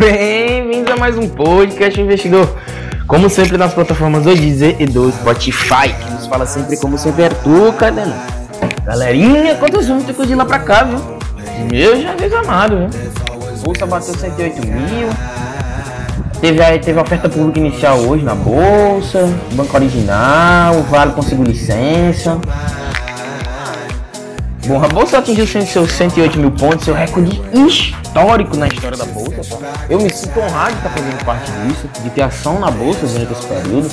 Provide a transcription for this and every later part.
Bem-vindo a mais um podcast investidor. Como sempre nas plataformas do Deezer e do Spotify, que nos fala sempre como sempre Arthur, não? Galerinha, muita coisa de lá pra cá, viu? Meu Jesus amado, viu? Bolsa bateu 108 mil. Teve, teve oferta pública inicial hoje na Bolsa, Banco Original, o Vale conseguiu licença. Bom, a Bolsa atingiu seus 108 mil pontos, seu recorde histórico na história da Bolsa. Eu me sinto honrado de estar fazendo parte disso, de ter ação na Bolsa durante esse período.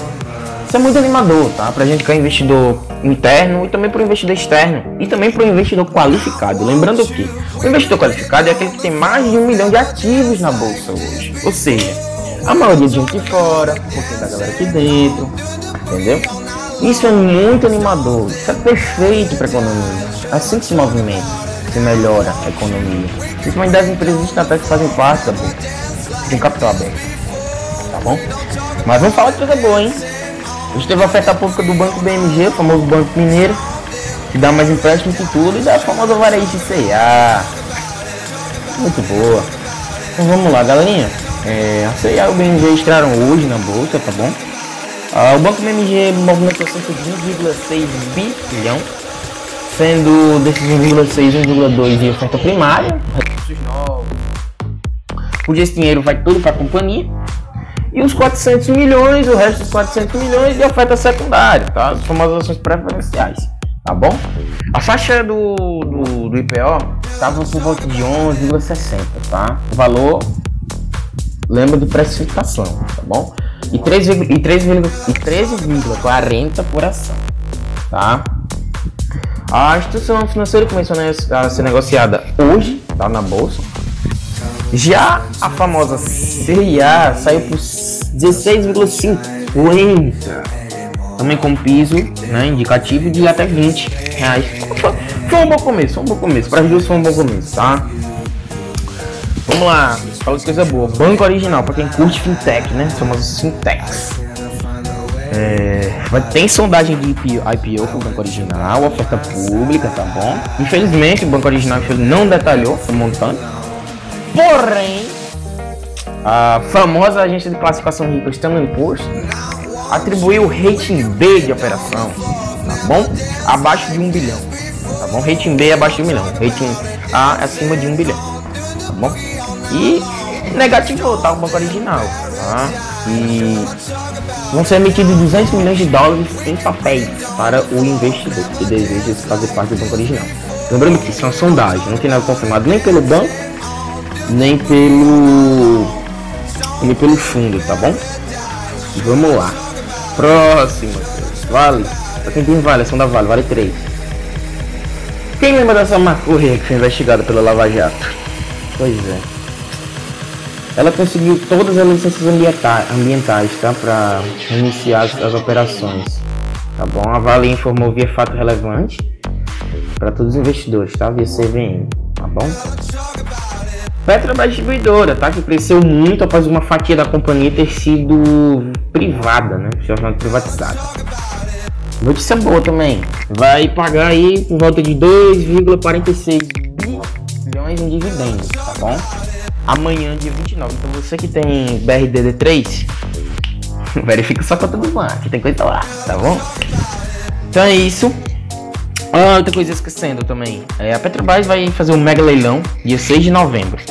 Isso é muito animador, tá? Pra gente que é investidor interno e também para o investidor externo e também para o investidor qualificado. Lembrando que o investidor qualificado é aquele que tem mais de um milhão de ativos na Bolsa hoje. Ou seja, a maioria de gente fora, um pouquinho da galera aqui dentro, entendeu? Isso é muito animador, isso é perfeito para a economia. Assim que se movimenta, se melhora a economia. Principalmente das empresas estatais que fazem parte da bolsa, tem capital aberto. Tá bom? Mas vamos falar de coisa boa, hein? Gente teve a oferta pública do Banco BMG, o famoso Banco Mineiro, que dá mais empréstimo que tudo, e da famosa varejo de CIA. Muito boa. Então vamos lá, galerinha. É, a CIA e o BMG entraram hoje na bolsa, tá bom? Ah, o Banco BMG movimentou cerca de 1,6 bilhão sendo desses 1,6, 1,2 de oferta primária, recursos novos. Onde esse dinheiro vai todo para a companhia. E os 400 milhões, o resto dos 400 milhões de oferta secundária, tá? As famosas ações preferenciais, tá bom? A faixa do, do, do IPO estava por volta de 11,60, tá? O valor, lembra de precificação, tá bom? E 13,40 por ação, tá? A instituição financeira começou a ser negociada hoje, tá na bolsa. Já a famosa CIA saiu por 16,50, também com piso né, indicativo de até 20 reais. Foi um bom começo, foi um bom começo. Para as foi um bom começo, tá? Vamos lá, fala de coisa boa. Banco original, para quem curte fintech, né? Famosas fintechs. É, tem sondagem de IPO, IPO para o Banco Original, oferta pública, tá bom? Infelizmente, o Banco Original não detalhou o montante. Porém, a famosa agência de classificação rica Standard Poor's atribuiu o rating B de operação, tá bom? Abaixo de um bilhão, tá bom? Rating B é abaixo de um milhão, rating A acima de um bilhão, tá bom? E negativo tá o Banco Original, tá? E vão ser emitidos 200 milhões de dólares em papéis para o investidor que deseja fazer parte do banco original. Lembrando que isso é uma sondagem, não tem nada confirmado nem pelo banco, nem pelo nem pelo fundo, tá bom? Vamos lá. Próxima. Vale. Pra quem tem vale, a sonda vale, vale 3. Quem lembra dessa maconha que foi investigada pela Lava Jato? Pois é ela conseguiu todas as licenças ambientais, tá? Para iniciar as, as, operações, tá bom? A Vale informou via fato relevante para todos os investidores, tá? Via CVM, tá bom? Petrobras distribuidora, tá? Que cresceu muito após uma fatia da companhia ter sido privada, né? Chamada privatizada. Notícia boa também. Vai pagar aí por volta de 2,46 bilhões em dividendos, tá bom? Amanhã, dia 29. Então você que tem BRDD3, verifica sua conta do banco, que tem coisa lá, tá bom? Então é isso. Ah, outra coisa esquecendo também. É, a Petrobras vai fazer um mega leilão dia 6 de novembro.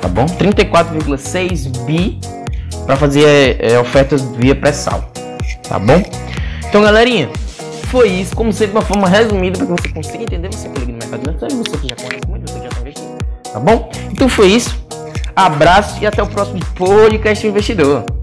Tá bom? 34,6 bi para fazer é, é, ofertas via pré-sal. Tá bom? Então, galerinha, foi isso. Como sempre, uma forma resumida para que você consiga entender. Você que liga no mercado você que já conhece muito, você que já está investindo. Tá bom? Então foi isso. Abraço e até o próximo podcast investidor.